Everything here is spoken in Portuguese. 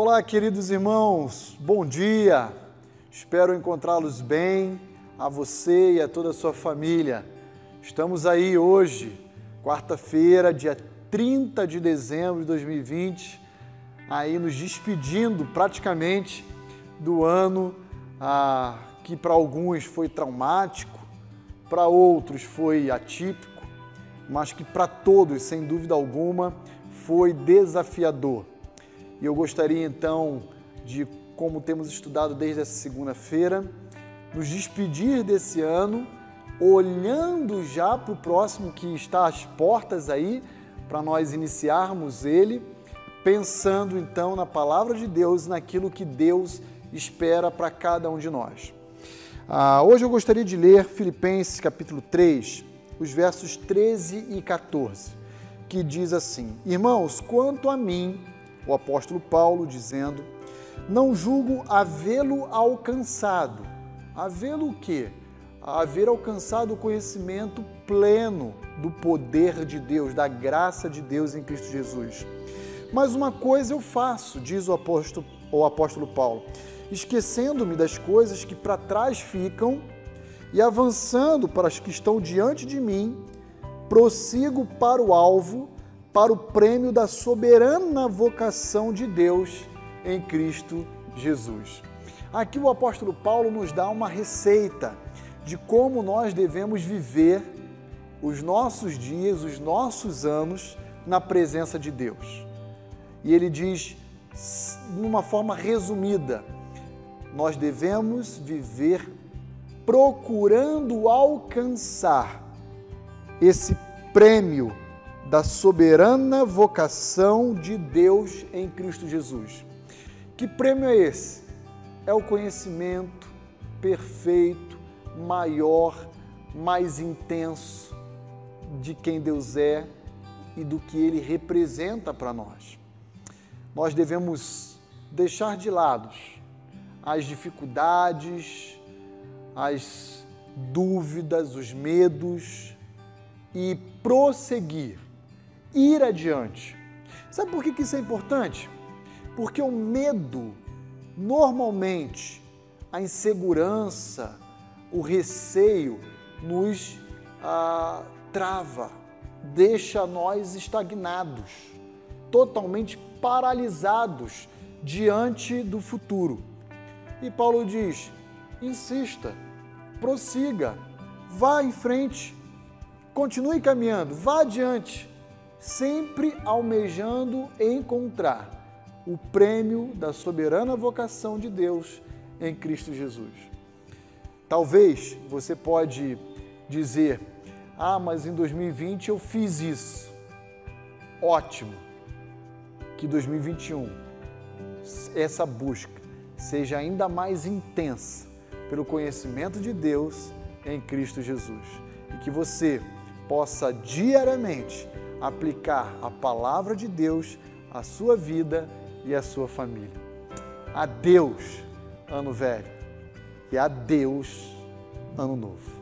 Olá, queridos irmãos, bom dia. Espero encontrá-los bem, a você e a toda a sua família. Estamos aí hoje, quarta-feira, dia 30 de dezembro de 2020, aí nos despedindo praticamente do ano ah, que para alguns foi traumático, para outros foi atípico, mas que para todos, sem dúvida alguma, foi desafiador. E eu gostaria então de, como temos estudado desde essa segunda-feira, nos despedir desse ano, olhando já para o próximo que está às portas aí, para nós iniciarmos ele, pensando então na palavra de Deus, naquilo que Deus espera para cada um de nós. Ah, hoje eu gostaria de ler Filipenses capítulo 3, os versos 13 e 14, que diz assim: Irmãos, quanto a mim, o apóstolo Paulo dizendo, não julgo havê-lo alcançado. Havê-lo o quê? Haver alcançado o conhecimento pleno do poder de Deus, da graça de Deus em Cristo Jesus. Mas uma coisa eu faço, diz o apóstolo, o apóstolo Paulo, esquecendo-me das coisas que para trás ficam e avançando para as que estão diante de mim, prossigo para o alvo, para o prêmio da soberana vocação de Deus em Cristo Jesus. Aqui o apóstolo Paulo nos dá uma receita de como nós devemos viver os nossos dias, os nossos anos na presença de Deus. E ele diz, de uma forma resumida, nós devemos viver procurando alcançar esse prêmio da soberana vocação de Deus em Cristo Jesus. Que prêmio é esse? É o conhecimento perfeito, maior, mais intenso de quem Deus é e do que ele representa para nós. Nós devemos deixar de lado as dificuldades, as dúvidas, os medos e prosseguir, ir adiante. Sabe por que isso é importante? Porque o medo, normalmente, a insegurança, o receio, nos ah, trava, deixa nós estagnados, totalmente paralisados diante do futuro. E Paulo diz: insista, prossiga, vá em frente, continue caminhando, vá adiante, sempre almejando encontrar o prêmio da soberana vocação de Deus em Cristo Jesus. Talvez você pode dizer: "Ah, mas em 2020 eu fiz isso". Ótimo. Que 2021 essa busca seja ainda mais intensa pelo conhecimento de Deus em Cristo Jesus e que você possa diariamente aplicar a palavra de Deus à sua vida e à sua família. Adeus, ano velho, e adeus, ano novo.